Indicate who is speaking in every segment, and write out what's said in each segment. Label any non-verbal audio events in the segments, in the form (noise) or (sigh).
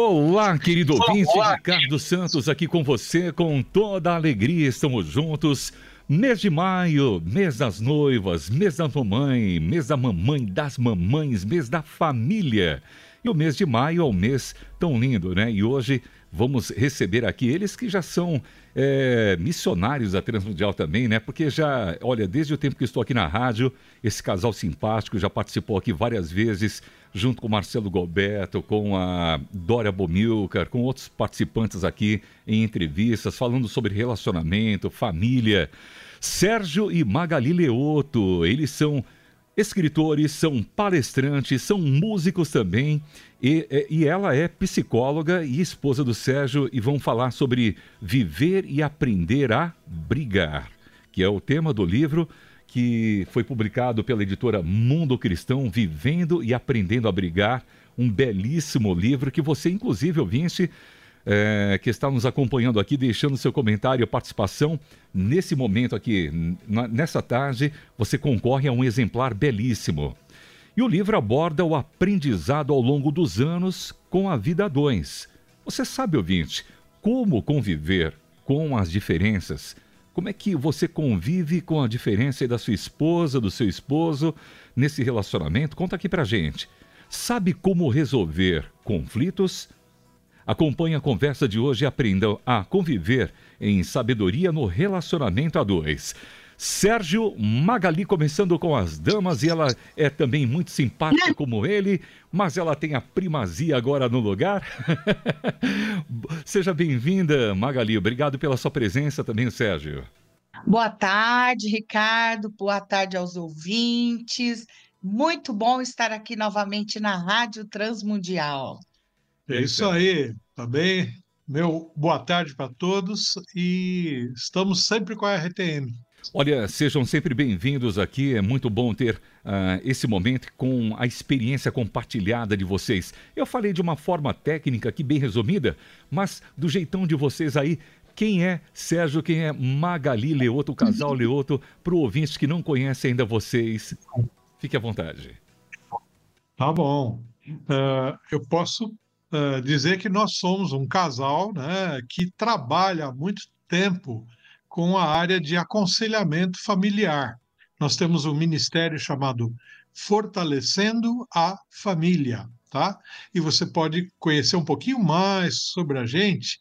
Speaker 1: Olá, querido ouvinte, Ricardo Santos aqui com você, com toda a alegria, estamos juntos. Mês de maio, mês das noivas, mês da mamãe, mês da mamãe, das mamães, mês da família. E o mês de maio é um mês tão lindo, né? E hoje vamos receber aqui eles que já são é, missionários da Transmundial também, né? Porque já, olha, desde o tempo que estou aqui na rádio, esse casal simpático já participou aqui várias vezes, junto com Marcelo Galberto, com a Dória Bomilcar, com outros participantes aqui em entrevistas, falando sobre relacionamento, família. Sérgio e Magali Leoto, eles são escritores, são palestrantes, são músicos também. E, e, ela é psicóloga e esposa do Sérgio e vão falar sobre viver e aprender a brigar, que é o tema do livro que foi publicado pela editora Mundo Cristão, Vivendo e Aprendendo a Brigar, um belíssimo livro que você, inclusive, ouvinte, é, que está nos acompanhando aqui, deixando seu comentário e participação. Nesse momento aqui, nessa tarde, você concorre a um exemplar belíssimo. E o livro aborda o aprendizado ao longo dos anos com a vida a dois. Você sabe, ouvinte, como conviver com as diferenças? Como é que você convive com a diferença da sua esposa, do seu esposo nesse relacionamento? Conta aqui pra gente. Sabe como resolver conflitos? Acompanhe a conversa de hoje e aprenda a conviver em sabedoria no relacionamento a dois. Sérgio Magali começando com as damas e ela é também muito simpática como ele, mas ela tem a primazia agora no lugar. (laughs) Seja bem-vinda, Magali. Obrigado pela sua presença também, Sérgio.
Speaker 2: Boa tarde, Ricardo. Boa tarde aos ouvintes. Muito bom estar aqui novamente na Rádio Transmundial.
Speaker 3: É isso aí, tá bem? Meu boa tarde para todos e estamos sempre com a RTM.
Speaker 1: Olha, sejam sempre bem-vindos aqui. É muito bom ter uh, esse momento com a experiência compartilhada de vocês. Eu falei de uma forma técnica aqui, bem resumida, mas do jeitão de vocês aí, quem é Sérgio, quem é Magali Leoto, o casal (laughs) Leoto, para o ouvinte que não conhece ainda vocês, fique à vontade.
Speaker 3: Tá bom. Uh, eu posso uh, dizer que nós somos um casal né, que trabalha há muito tempo com a área de aconselhamento familiar. Nós temos um ministério chamado Fortalecendo a Família, tá? E você pode conhecer um pouquinho mais sobre a gente.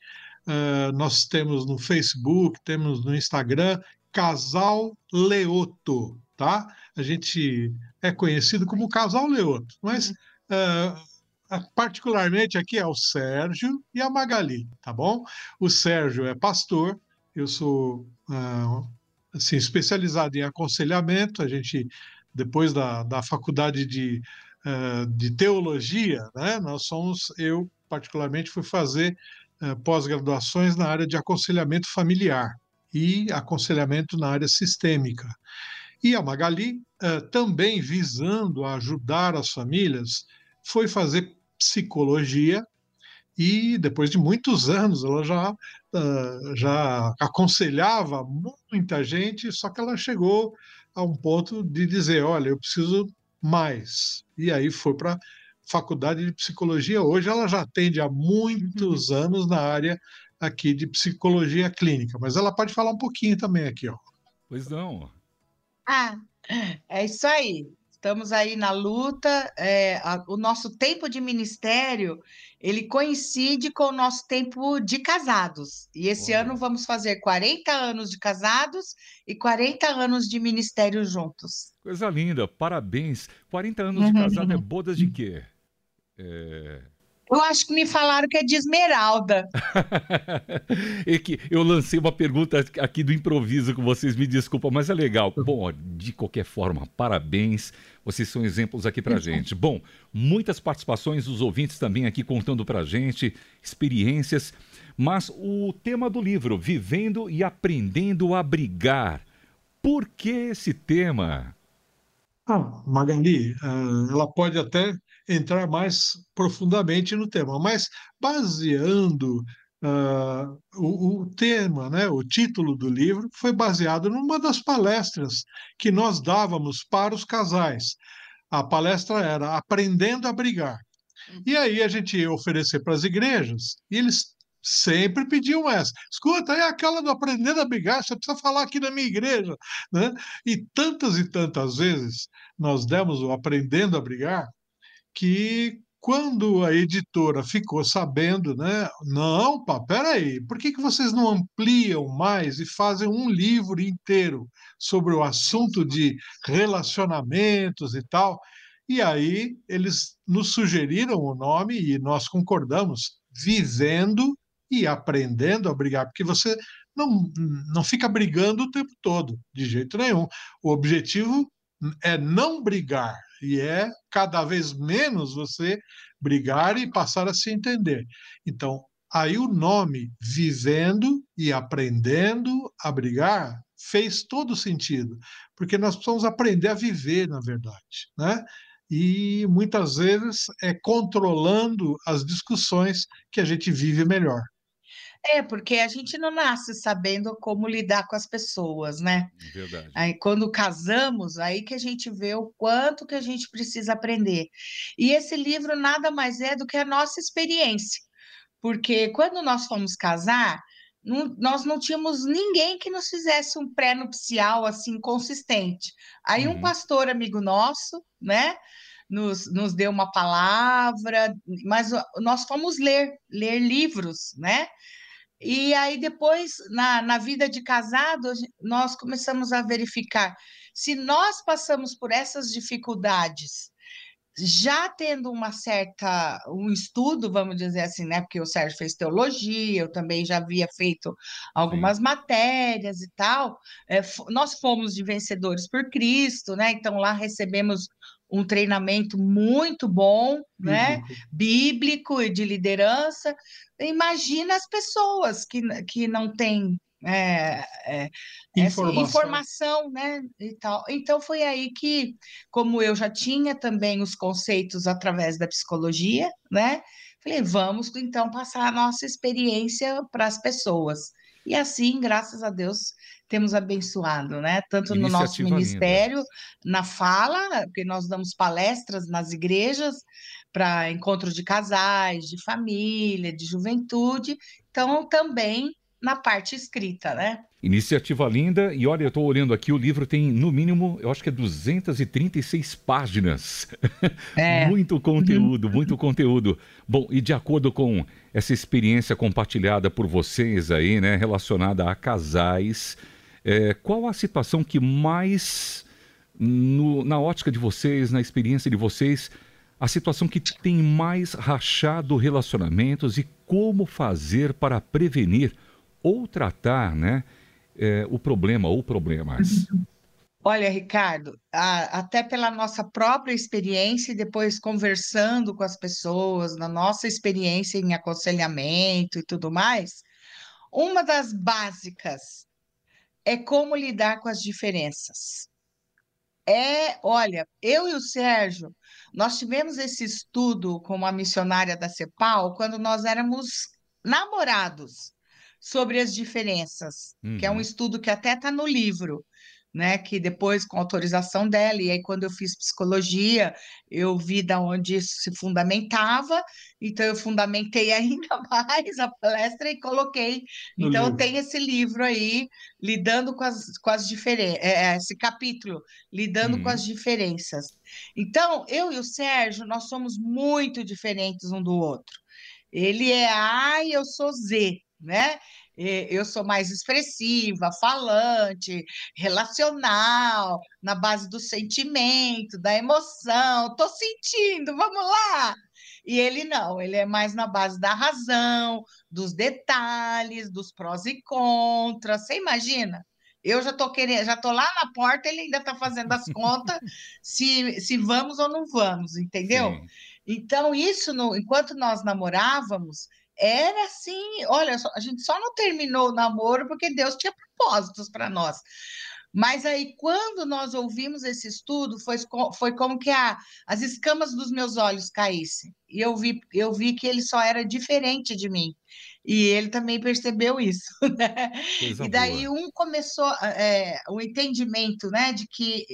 Speaker 3: Uh, nós temos no Facebook, temos no Instagram, Casal Leoto, tá? A gente é conhecido como Casal Leoto, mas uh, particularmente aqui é o Sérgio e a Magali, tá bom? O Sérgio é pastor, eu sou uh, assim, especializado em aconselhamento, a gente, depois da, da faculdade de, uh, de teologia, né, nós somos, eu particularmente fui fazer pós-graduações na área de aconselhamento familiar e aconselhamento na área sistêmica. E a Magali, também visando ajudar as famílias, foi fazer psicologia e depois de muitos anos ela já, uh, já aconselhava muita gente, só que ela chegou a um ponto de dizer, olha, eu preciso mais. E aí foi para faculdade de psicologia. Hoje ela já atende há muitos uhum. anos na área aqui de psicologia clínica, mas ela pode falar um pouquinho também aqui, ó.
Speaker 1: Pois não.
Speaker 2: Ah, é isso aí estamos aí na luta. É, a, o nosso tempo de ministério ele coincide com o nosso tempo de casados. E esse ano vamos fazer 40 anos de casados e 40 anos de ministério juntos.
Speaker 1: Coisa linda, parabéns. 40 anos de casado é bodas de quê?
Speaker 2: É... Eu acho que me falaram que é de esmeralda.
Speaker 1: é (laughs) que eu lancei uma pergunta aqui do improviso com vocês, me desculpa, mas é legal. Bom, de qualquer forma, parabéns. Vocês são exemplos aqui pra gente. Bom, muitas participações dos ouvintes também aqui contando pra gente experiências, mas o tema do livro, Vivendo e Aprendendo a Brigar. Por que esse tema?
Speaker 3: Ah, Magali, eh, ela pode até entrar mais profundamente no tema, mas baseando uh, o, o, tema, né, o título do livro, foi baseado numa das palestras que nós dávamos para os casais. A palestra era Aprendendo a Brigar. E aí a gente ia oferecer para as igrejas, e eles sempre pediam essa. Escuta, é aquela do aprendendo a brigar, você precisa falar aqui na minha igreja. Né? E tantas e tantas vezes nós demos o aprendendo a brigar, que quando a editora ficou sabendo, né? Não, pá, peraí, por que, que vocês não ampliam mais e fazem um livro inteiro sobre o assunto de relacionamentos e tal? E aí eles nos sugeriram o nome e nós concordamos, vivendo e aprendendo a brigar, porque você não, não fica brigando o tempo todo, de jeito nenhum. O objetivo é não brigar, e é cada vez menos você brigar e passar a se entender. Então, aí o nome Vivendo e Aprendendo a Brigar fez todo sentido, porque nós precisamos aprender a viver, na verdade, né? E muitas vezes é controlando as discussões que a gente vive melhor.
Speaker 2: É, porque a gente não nasce sabendo como lidar com as pessoas, né? Verdade. Aí quando casamos, aí que a gente vê o quanto que a gente precisa aprender. E esse livro nada mais é do que a nossa experiência. Porque quando nós fomos casar, não, nós não tínhamos ninguém que nos fizesse um pré-nupcial assim consistente. Aí uhum. um pastor amigo nosso, né? Nos, nos deu uma palavra, mas nós fomos ler, ler livros, né? E aí, depois, na, na vida de casado, nós começamos a verificar se nós passamos por essas dificuldades, já tendo uma certa, um estudo, vamos dizer assim, né? Porque o Sérgio fez teologia, eu também já havia feito algumas Sim. matérias e tal. É, nós fomos de vencedores por Cristo, né? Então lá recebemos um treinamento muito bom, né? Bíblico e de liderança. Imagina as pessoas que, que não têm é, é, informação. informação, né? E tal. Então foi aí que, como eu já tinha também os conceitos através da psicologia, né? Falei, vamos então passar a nossa experiência para as pessoas. E assim, graças a Deus, temos abençoado, né? Tanto no nosso ministério, linda. na fala, porque nós damos palestras nas igrejas para encontro de casais, de família, de juventude, então também na parte escrita, né?
Speaker 1: Iniciativa linda, e olha, eu estou olhando aqui, o livro tem no mínimo, eu acho que é 236 páginas. (laughs) É. muito conteúdo, muito conteúdo. Bom, e de acordo com essa experiência compartilhada por vocês aí, né, relacionada a casais, é, qual a situação que mais, no, na ótica de vocês, na experiência de vocês, a situação que tem mais rachado relacionamentos e como fazer para prevenir ou tratar né, é, o problema ou problemas?
Speaker 2: Olha, Ricardo, a, até pela nossa própria experiência e depois conversando com as pessoas, na nossa experiência em aconselhamento e tudo mais, uma das básicas é como lidar com as diferenças. É, olha, eu e o Sérgio, nós tivemos esse estudo com uma missionária da CEPAL quando nós éramos namorados sobre as diferenças, uhum. que é um uhum. estudo que até está no livro né? Que depois, com autorização dela, e aí quando eu fiz psicologia, eu vi da onde isso se fundamentava, então eu fundamentei (laughs) ainda mais a palestra e coloquei. No então livro. tem esse livro aí, lidando com as, com as diferenças, é, é, esse capítulo, lidando com as uhum. diferenças. Então, eu e o Sérgio, nós somos muito diferentes um do outro. Ele é A e eu sou Z, né? Eu sou mais expressiva, falante, relacional, na base do sentimento, da emoção, estou sentindo, vamos lá. E ele não, ele é mais na base da razão, dos detalhes, dos prós e contras. Você imagina? Eu já estou querendo, já estou lá na porta, ele ainda está fazendo as contas (laughs) se, se vamos ou não vamos, entendeu? Sim. Então, isso, no, enquanto nós namorávamos, era assim, olha, a gente só não terminou o namoro porque Deus tinha propósitos para nós. Mas aí, quando nós ouvimos esse estudo, foi, foi como que a, as escamas dos meus olhos caíssem. E eu vi, eu vi que ele só era diferente de mim. E ele também percebeu isso. (laughs) Né? e daí boa. um começou é, o entendimento né, de que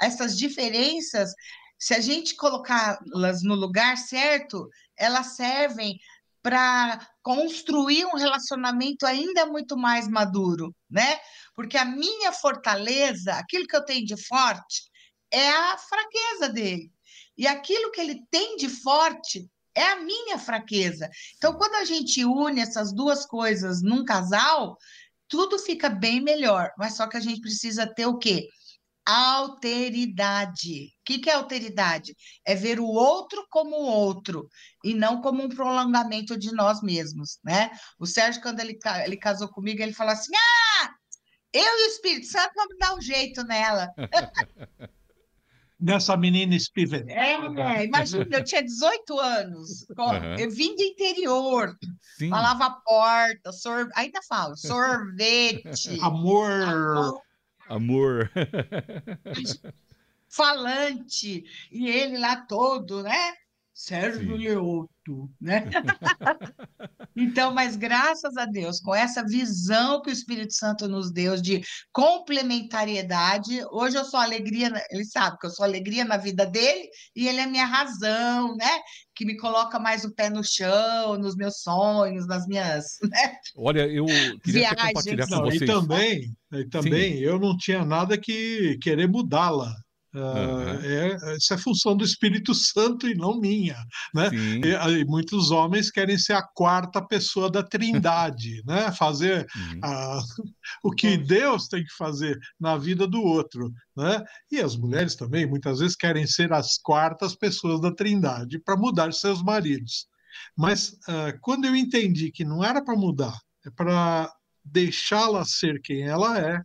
Speaker 2: essas diferenças Se a gente colocá-las no lugar certo, elas servem para construir um relacionamento ainda muito mais maduro, né? Porque a minha fortaleza, aquilo que eu tenho de forte, é a fraqueza dele. E aquilo que ele tem de forte é a minha fraqueza. Então, quando a gente une essas duas coisas num casal, tudo fica bem melhor. Mas só que a gente precisa ter o quê? Alteridade. O que, que é alteridade? É ver o outro como o outro e não como um prolongamento de nós mesmos, né? O Sérgio, quando ele, ele casou comigo, ele falou assim: ah, eu e o Espírito Santo vamos dar um jeito nela. (laughs)
Speaker 3: Nessa menina espivete.
Speaker 2: É, imagina, eu tinha 18 anos, uhum. eu vim do interior, Sim. falava porta, sor... ainda falo, sorvete.
Speaker 3: Amor.
Speaker 1: Amor.
Speaker 2: Falante. E ele lá todo, né? Sérgio Leoto, né? (laughs) então, mas graças a Deus, com essa visão que o Espírito Santo nos deu de complementariedade, hoje eu sou alegria, ele sabe que eu sou alegria na vida dele e ele é minha razão, né? Que me coloca mais o pé no chão, nos meus sonhos, nas minhas. Né?
Speaker 1: Olha, eu queria compartilhar com não, vocês.
Speaker 3: E também, e também eu não tinha nada que querer mudá-la. Uhum. É, isso é função do Espírito Santo e não minha. Né? E, e, muitos homens querem ser a quarta pessoa da trindade, (laughs) né? fazer uhum. a, (laughs) o que Deus tem que fazer na vida do outro. Né? E as mulheres também, muitas vezes, querem ser as quartas pessoas da trindade para mudar seus maridos. Mas uh, quando eu entendi que não era para mudar, é para deixá-la ser quem ela é,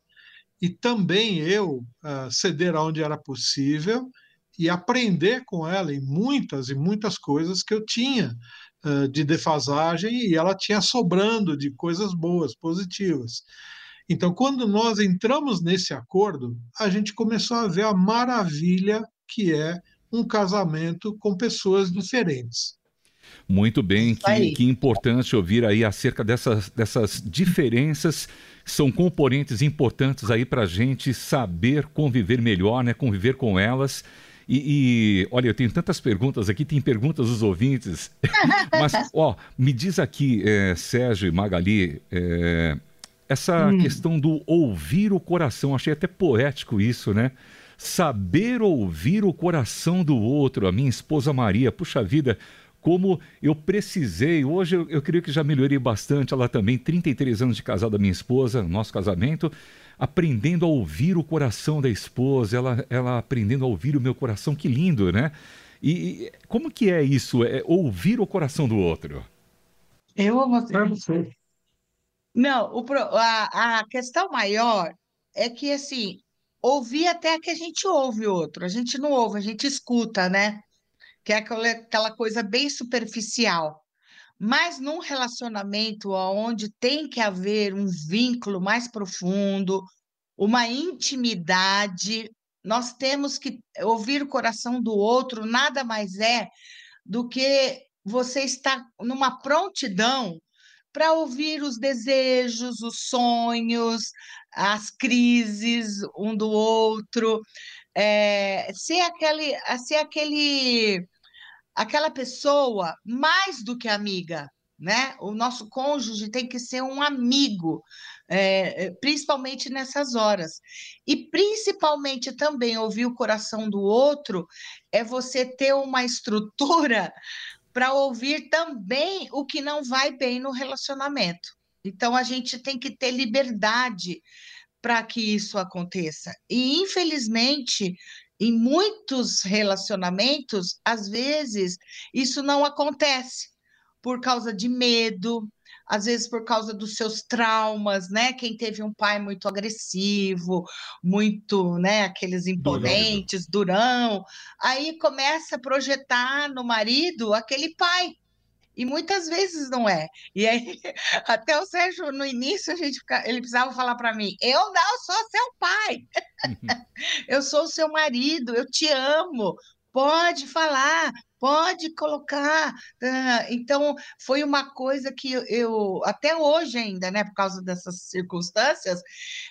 Speaker 3: e também eu uh, ceder aonde era possível e aprender com ela em muitas e muitas coisas que eu tinha uh, de defasagem e ela tinha sobrando de coisas boas, positivas. Então, quando nós entramos nesse acordo, a gente começou a ver a maravilha que é um casamento com pessoas diferentes.
Speaker 1: Muito bem, que, que, importante ouvir aí acerca dessas, dessas diferenças, são componentes importantes aí para a gente saber conviver melhor, né? Conviver com elas. E, e, olha, eu tenho tantas perguntas aqui, tem perguntas dos ouvintes. (laughs) Mas, ó, me diz aqui, é, Sérgio e Magali, é, essa hum. questão do ouvir o coração, achei até poético isso, né? Saber ouvir o coração do outro, a minha esposa Maria, puxa vida, como eu precisei. Hoje eu, eu creio que já melhorei bastante. Ela também, 33 anos de casada, minha esposa, nosso casamento, aprendendo a ouvir o coração da esposa, ela, ela aprendendo a ouvir o meu coração. Que lindo, né? E, e como que é isso? É ouvir o coração do outro?
Speaker 2: Eu amo você. Não, o, a, a questão maior é que, assim, ouvir até que a gente ouve o outro. A gente não ouve, a gente escuta, né? Que é aquela, coisa bem superficial. Mas num relacionamento onde tem que haver um vínculo mais profundo, uma intimidade, nós temos que ouvir o coração do outro, nada mais é do que você estar numa prontidão para ouvir os desejos, os sonhos, as crises um do outro, é, ser aquele, ser aquele aquela pessoa mais do que amiga, né? O nosso cônjuge tem que ser um amigo, é, principalmente nessas horas. E principalmente também ouvir o coração do outro é você ter uma estrutura (laughs) para ouvir também o que não vai bem no relacionamento. Então a gente tem que ter liberdade para que isso aconteça. E infelizmente em muitos relacionamentos, às vezes, isso não acontece por causa de medo, às vezes por causa dos seus traumas, né? Quem teve um pai muito agressivo, muito, né, aqueles imponentes, durão, durão. Aí começa a projetar no marido aquele pai e muitas vezes não é. E aí, (laughs) até o Sérgio, no início, a gente, ele precisava falar para mim: eu não sou seu pai, (laughs) eu sou seu marido, eu te amo, pode falar, pode colocar. Então, foi uma coisa que eu, eu, até hoje ainda, né, por causa dessas circunstâncias,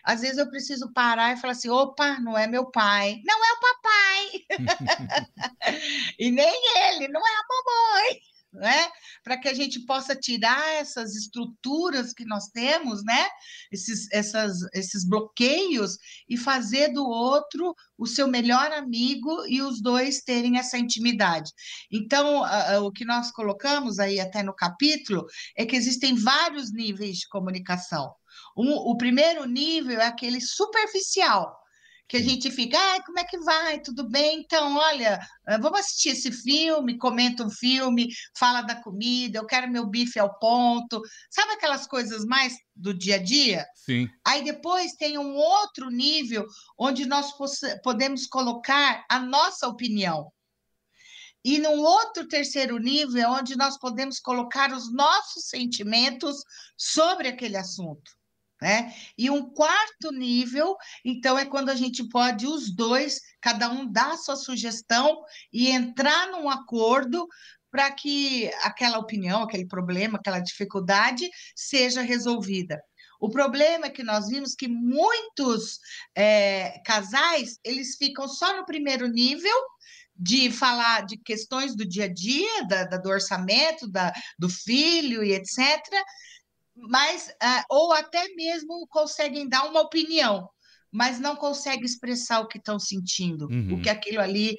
Speaker 2: às vezes eu preciso parar e falar assim: opa, não é meu pai, não é o papai, (laughs) e nem ele, não é a mamãe né? Para que a gente possa tirar essas estruturas que nós temos, né? Esses, essas, esses bloqueios e fazer do outro o seu melhor amigo e os dois terem essa intimidade. Então, o que nós colocamos aí até no capítulo é que existem vários níveis de comunicação. O primeiro nível é aquele superficial, que a gente fica, ah, como é que vai? Tudo bem? Então, olha, ah, vamos assistir esse filme, comenta um filme, fala da comida, eu quero meu bife ao ponto. Sabe aquelas coisas mais do dia a dia?
Speaker 1: Sim.
Speaker 2: Aí depois tem um outro nível onde nós podemos colocar a nossa opinião. E num outro terceiro nível é onde nós podemos colocar os nossos sentimentos sobre aquele assunto. Né? E um quarto nível, então, é quando a gente pode, os dois, cada um dar sua sugestão e entrar num acordo para que aquela opinião, aquele problema, aquela dificuldade seja resolvida. O problema é que nós vimos que muitos é, casais eles ficam só no primeiro nível de falar de questões do dia a dia, da, da do orçamento, da, do filho e etc mas uh, ou até mesmo conseguem dar uma opinião, mas não conseguem expressar o que estão sentindo, uhum. o que aquilo ali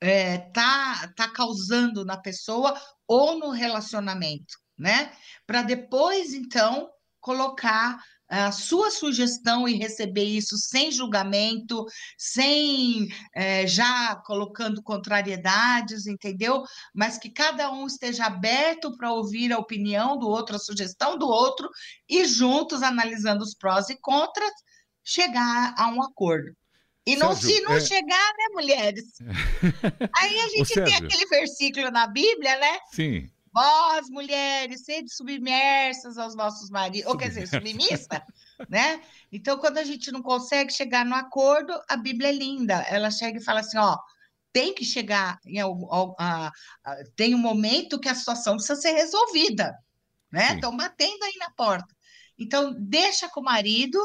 Speaker 2: é, tá, tá causando na pessoa ou no relacionamento, né? Para depois, então, colocar a sua sugestão e receber isso sem julgamento, sem é, já colocando contrariedades, entendeu? Mas que cada um esteja aberto para ouvir a opinião do outro, a sugestão do outro, e juntos, analisando os prós e contras, chegar a um acordo. E não, Sérgio, se não é... chegar, né, mulheres? (laughs) Aí a gente tem aquele versículo na Bíblia, né?
Speaker 1: Sim
Speaker 2: Vós, mulheres, sede submersas aos nossos maridos, ou quer dizer, submissa, né? Então, quando a gente não consegue chegar no acordo, a Bíblia é linda. Ela chega e fala assim: ó, tem que chegar em algum, a, a, tem um momento que a situação precisa ser resolvida, né? Estão batendo aí na porta. Então, deixa com o marido,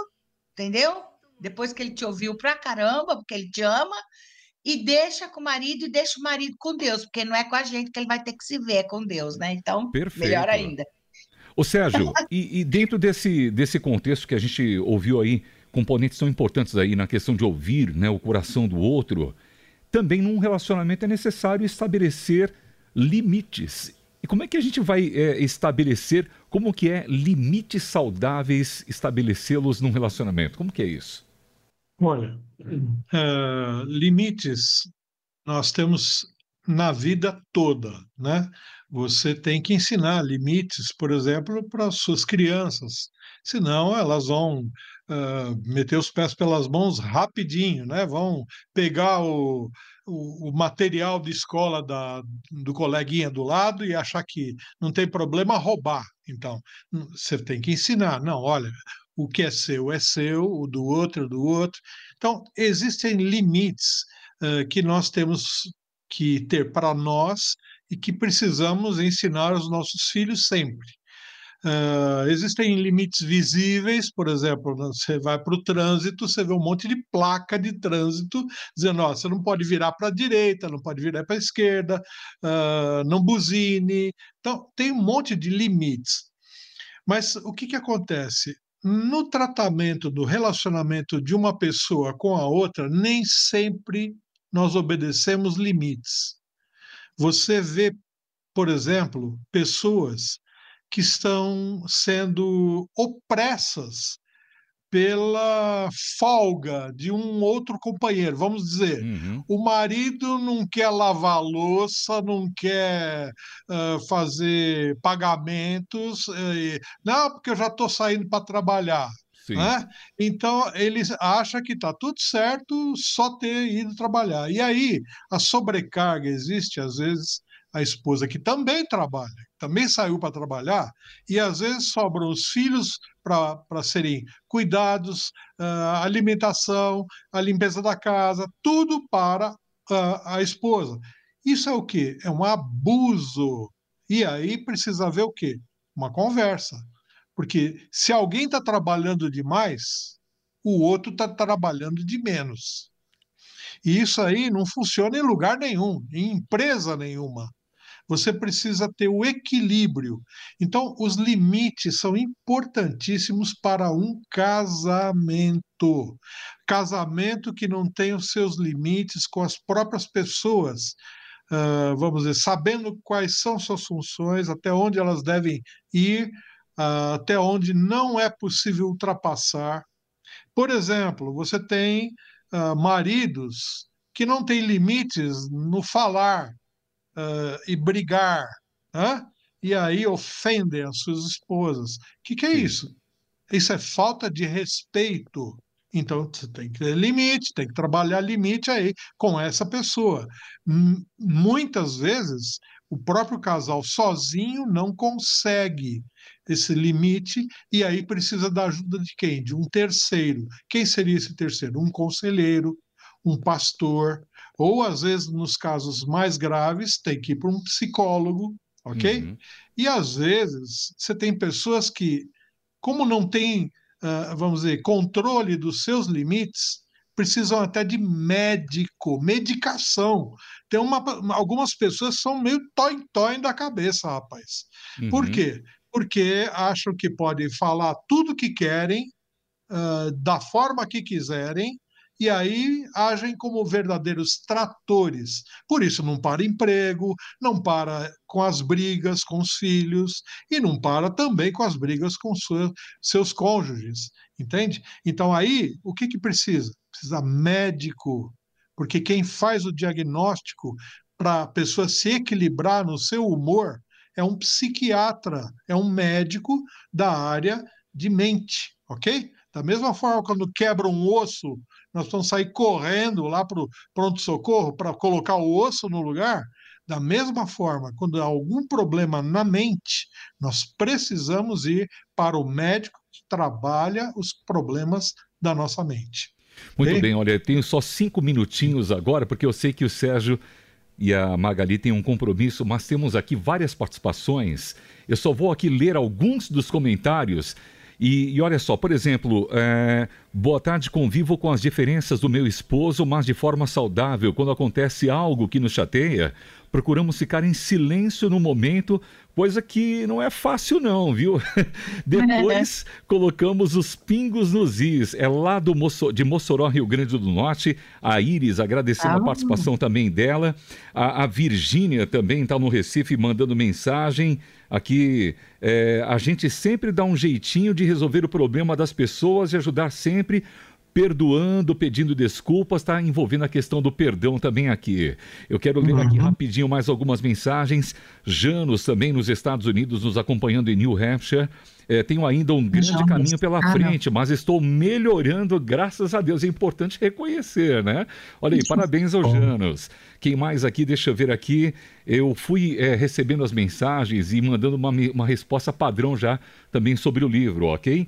Speaker 2: entendeu? Depois que ele te ouviu pra caramba, porque ele te ama, e deixa com o marido e deixa o marido com Deus, porque não é com a gente que ele vai ter que se ver, é com Deus, né? Então, Perfeito. melhor ainda.
Speaker 1: Ô Sérgio, e, e, dentro desse, desse contexto que a gente ouviu aí, componentes tão importantes aí na questão de ouvir né, o coração do outro, também num relacionamento é necessário estabelecer limites. E como é que a gente vai é, estabelecer, como que é limites saudáveis estabelecê-los num relacionamento? Como que é isso?
Speaker 3: Olha, uh, limites nós temos na vida toda, né? Você tem que ensinar limites, por exemplo, para as suas crianças, senão elas vão uh, meter os pés pelas mãos rapidinho, né? Vão pegar o, o, o, material de escola da, do coleguinha do lado e achar que não tem problema roubar. Então, você tem que ensinar. Não, olha, o que é seu é seu, o do outro é do outro. Então, existem limites uh, que nós temos que ter para nós e que precisamos ensinar aos nossos filhos sempre. Uh, existem limites visíveis, por exemplo, você vai para o trânsito, você vê um monte de placa de trânsito dizendo: ó, você não pode virar para a direita, não pode virar para a esquerda, uh, não buzine. Então, tem um monte de limites. Mas o que, que acontece? No tratamento do relacionamento de uma pessoa com a outra, nem sempre nós obedecemos limites. Você vê, por exemplo, pessoas que estão sendo opressas pela folga de um outro companheiro. Vamos dizer, uhum. o marido não quer lavar louça, não quer uh, fazer pagamentos, uh, não, porque eu já estou saindo para trabalhar. Né? Então, ele acha que está tudo certo só ter ido trabalhar. E aí, a sobrecarga existe, às vezes, a esposa que também trabalha, também saiu para trabalhar, e às vezes sobram os filhos para serem cuidados, a alimentação, a limpeza da casa, tudo para a, a esposa. Isso é o quê? É um abuso. E aí precisa haver o quê? Uma conversa. Porque se alguém está trabalhando demais, o outro está trabalhando de menos. E isso aí não funciona em lugar nenhum, em empresa nenhuma. Você precisa ter o equilíbrio. Então, os limites são importantíssimos para um casamento. Casamento que não tem os seus limites com as próprias pessoas. Uh, vamos dizer, sabendo quais são suas funções, até onde elas devem ir, uh, até onde não é possível ultrapassar. Por exemplo, você tem uh, maridos que não têm limites no falar uh, e brigar, uh, e aí ofendem as suas esposas. O que, que é Sim. isso? Isso é falta de respeito. Então, você tem que ter limite, tem que trabalhar limite aí com essa pessoa. M muitas vezes, o próprio casal sozinho não consegue esse limite e aí precisa da ajuda de quem? De um terceiro. Quem seria esse terceiro? Um conselheiro, um pastor, ou às vezes, nos casos mais graves, tem que ir para um psicólogo, ok? Uhum. E às vezes você tem pessoas que, como não têm, uh, vamos dizer, controle dos seus limites, precisam até de médico, medicação. Tem uma, algumas pessoas são meio toin-toin da cabeça, rapaz. Uhum. Por quê? Porque acham que podem falar tudo que querem, uh, da forma que quiserem, e aí agem como verdadeiros tratores. Por isso não para emprego, não para com as brigas com os filhos e não para também com as brigas com seus cônjuges, entende? Então aí o que, que precisa? Precisa médico, porque quem faz o diagnóstico para a pessoa se equilibrar no seu humor é um psiquiatra, é um médico da área de mente, ok? Da mesma forma, quando quebra um osso nós vamos sair correndo lá para o pronto-socorro para colocar o osso no lugar. Da mesma forma, quando há algum problema na mente, nós precisamos ir para o médico que trabalha os problemas da nossa mente.
Speaker 1: Muito bem, bem olha, tenho só cinco minutinhos agora, porque eu sei que o Sérgio e a Magali têm um compromisso, mas temos aqui várias participações. Eu só vou aqui ler alguns dos comentários e, e olha só, por exemplo, é, boa tarde, convivo com as diferenças do meu esposo, mas de forma saudável. Quando acontece algo que nos chateia, procuramos ficar em silêncio no momento, coisa que não é fácil não, viu? (laughs) Depois (laughs) colocamos os pingos nos is. É lá do Moço, de Mossoró, Rio Grande do Norte, a Iris, agradecendo ah. a participação também dela. A, a Virgínia também está no Recife mandando mensagem. Aqui, é, a gente sempre dá um jeitinho de resolver o problema das pessoas e ajudar sempre perdoando, pedindo desculpas, está envolvendo a questão do perdão também aqui. Eu quero ler aqui uhum. rapidinho mais algumas mensagens. Janos também nos Estados Unidos nos acompanhando em New Hampshire. É, tenho ainda um grande Janos. caminho pela frente, mas estou melhorando, graças a Deus. É importante reconhecer, né? Olha aí, parabéns ao Janos. Quem mais aqui? Deixa eu ver aqui. Eu fui é, recebendo as mensagens e mandando uma, uma resposta padrão já também sobre o livro, ok?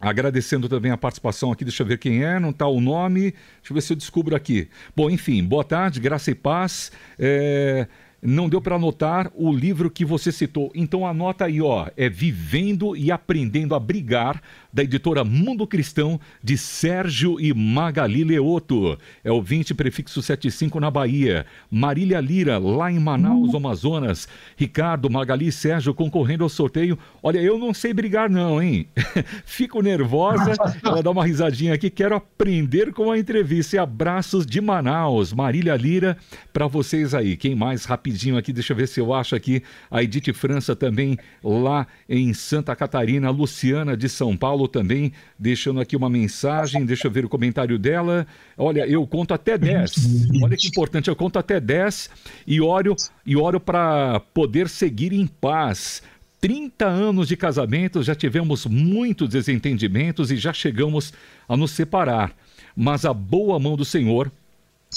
Speaker 1: Agradecendo também a participação aqui, deixa eu ver quem é, não está o nome, deixa eu ver se eu descubro aqui. Bom, enfim, boa tarde, graça e paz. É, não deu para anotar o livro que você citou, então anota aí, ó, é Vivendo e Aprendendo a Brigar, da editora Mundo Cristão, de Sérgio e Magali Leoto. É o 20 prefixo 75 na Bahia. Marília Lira, lá em Manaus, Amazonas. Ricardo, Magali e Sérgio concorrendo ao sorteio. Olha, eu não sei brigar não, hein? (laughs) Fico nervosa. Ela dá uma risadinha aqui. Quero aprender com a entrevista. E abraços de Manaus. Marília Lira, para vocês aí. Quem mais? Rapidinho aqui, deixa eu ver se eu acho aqui. A Edith França também, lá em Santa Catarina. Luciana de São Paulo. Também deixando aqui uma mensagem. Deixa eu ver o comentário dela. Olha, eu conto até 10. Olha que importante, eu conto até 10 e oro, e oro para poder seguir em paz. 30 anos de casamento, já tivemos muitos desentendimentos e já chegamos a nos separar. Mas a boa mão do Senhor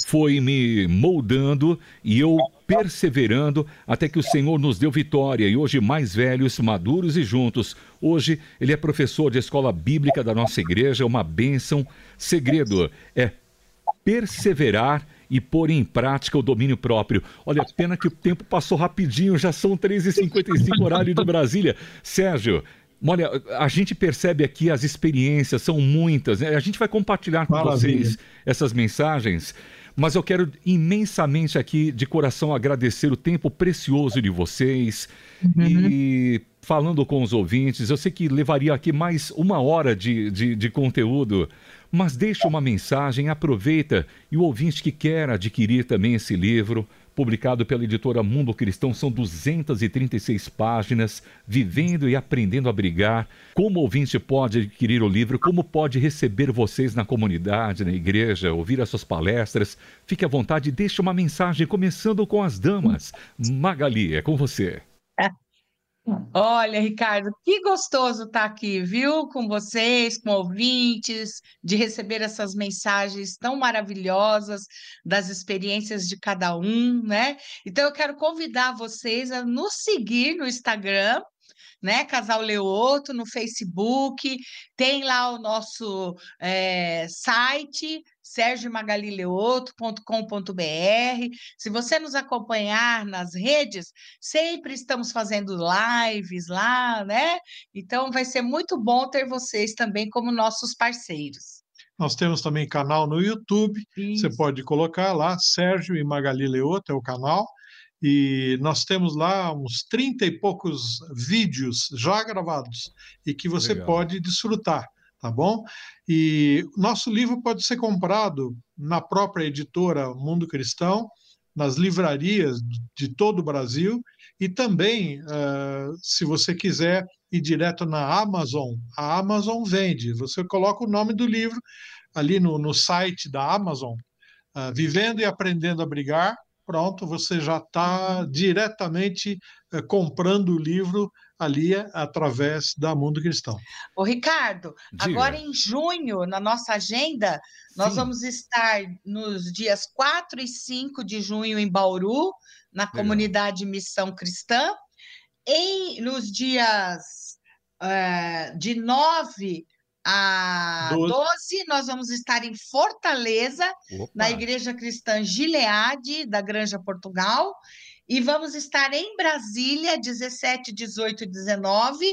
Speaker 1: foi me moldando e eu perseverando até que o Senhor nos deu vitória e hoje mais velhos, maduros e juntos. Hoje ele é professor de escola bíblica da nossa igreja, uma bênção. Segredo é perseverar e pôr em prática o domínio próprio. Olha, pena que o tempo passou rapidinho, já são 13h55 horário de Brasília. Sérgio, olha, a gente percebe aqui as experiências, são muitas. Né? A gente vai compartilhar com Maravilha. vocês essas mensagens. Mas eu quero imensamente aqui, de coração, agradecer o tempo precioso de vocês. Uhum. E falando com os ouvintes, eu sei que levaria aqui mais uma hora de, de, de conteúdo, mas deixa uma mensagem, aproveita. E o ouvinte que quer adquirir também esse livro, publicado pela editora Mundo Cristão, são 236 páginas, Vivendo e Aprendendo a Brigar. Como o ouvinte pode adquirir o livro, como pode receber vocês na comunidade, na igreja, ouvir as suas palestras. Fique à vontade e deixe uma mensagem, começando com as damas. Magali, é com você. (laughs)
Speaker 2: Olha, Ricardo, que gostoso estar aqui, viu? Com vocês, com ouvintes, de receber essas mensagens tão maravilhosas das experiências de cada um, né? Então, eu quero convidar vocês a nos seguir no Instagram, né? Casal Leoto no Facebook, tem lá o nosso é, site, sergiomagalileoto.com.br. Se você nos acompanhar nas redes, sempre estamos fazendo lives lá, né? Então vai ser muito bom ter vocês também como nossos parceiros.
Speaker 3: Nós temos também canal no YouTube, Isso. você pode colocar lá, Sérgio e Magali Leoto é o canal, e nós temos lá uns 30 e poucos vídeos já gravados e que você Legal. pode desfrutar tá bom? E nosso livro pode ser comprado na própria editora Mundo Cristão, nas livrarias de todo o Brasil e também, uh, se você quiser ir direto na Amazon, a Amazon vende. Você coloca o nome do livro ali no, no site da Amazon, uh, Vivendo e Aprendendo a Brigar, pronto, você já está diretamente uh, comprando o livro ali através da Mundo Cristão.
Speaker 2: O Ricardo, Diga. agora em junho, na nossa agenda, nós Sim. vamos estar nos dias 4 e 5 de junho em Bauru, na Legal. comunidade Missão Cristã, em, nos dias uh, de 9 a 12. 12, nós vamos estar em Fortaleza, Opa. na Igreja Cristã Gileade, da Granja Portugal, e vamos estar em Brasília, 17, 18 e 19,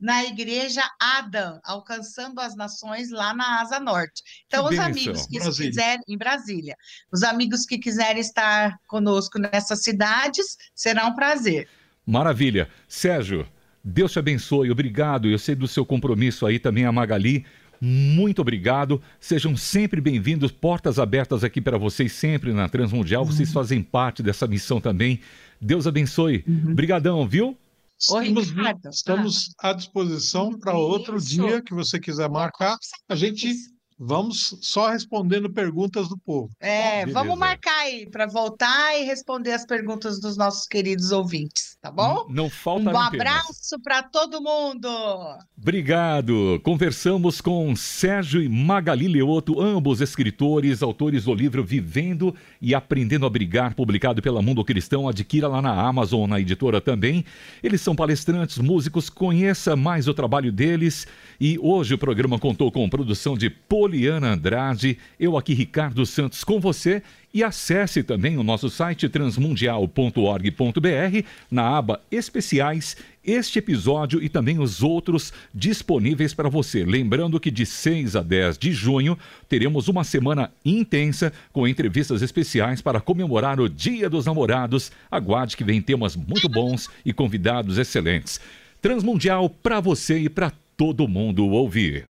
Speaker 2: na Igreja Adam, alcançando as nações lá na Asa Norte. Então, que os amigos que Brasília. quiserem, em Brasília, os amigos que quiserem estar conosco nessas cidades, será um prazer.
Speaker 1: Maravilha. Sérgio, Deus te abençoe, obrigado. Eu sei do seu compromisso aí também, a Magali. Muito obrigado. Sejam sempre bem-vindos. Portas abertas aqui para vocês sempre na Transmundial. Vocês uhum. fazem parte dessa missão também. Deus abençoe. Uhum. Obrigadão, viu?
Speaker 3: Estamos, estamos à disposição para outro dia que você quiser marcar. A gente Vamos só respondendo perguntas do povo.
Speaker 2: É, Beleza. vamos marcar aí para voltar e responder as perguntas dos nossos queridos ouvintes, tá bom?
Speaker 1: Não, não falta
Speaker 2: Um abraço para todo mundo.
Speaker 1: Obrigado. Conversamos com Sérgio e Magali Leoto, ambos escritores, autores do livro Vivendo e Aprendendo a Brigar, publicado pela Mundo Cristão. Adquira lá na Amazon, na editora também. Eles são palestrantes, músicos, conheça mais o trabalho deles. E hoje o programa contou com produção de Poliana Andrade, eu aqui Ricardo Santos com você e acesse também o nosso site transmundial.org.br na aba especiais este episódio e também os outros disponíveis para você. Lembrando que de 6 a 10 de junho teremos uma semana intensa com entrevistas especiais para comemorar o Dia dos Namorados. Aguarde que vem temas muito bons e convidados excelentes. Transmundial para você e para todo mundo ouvir.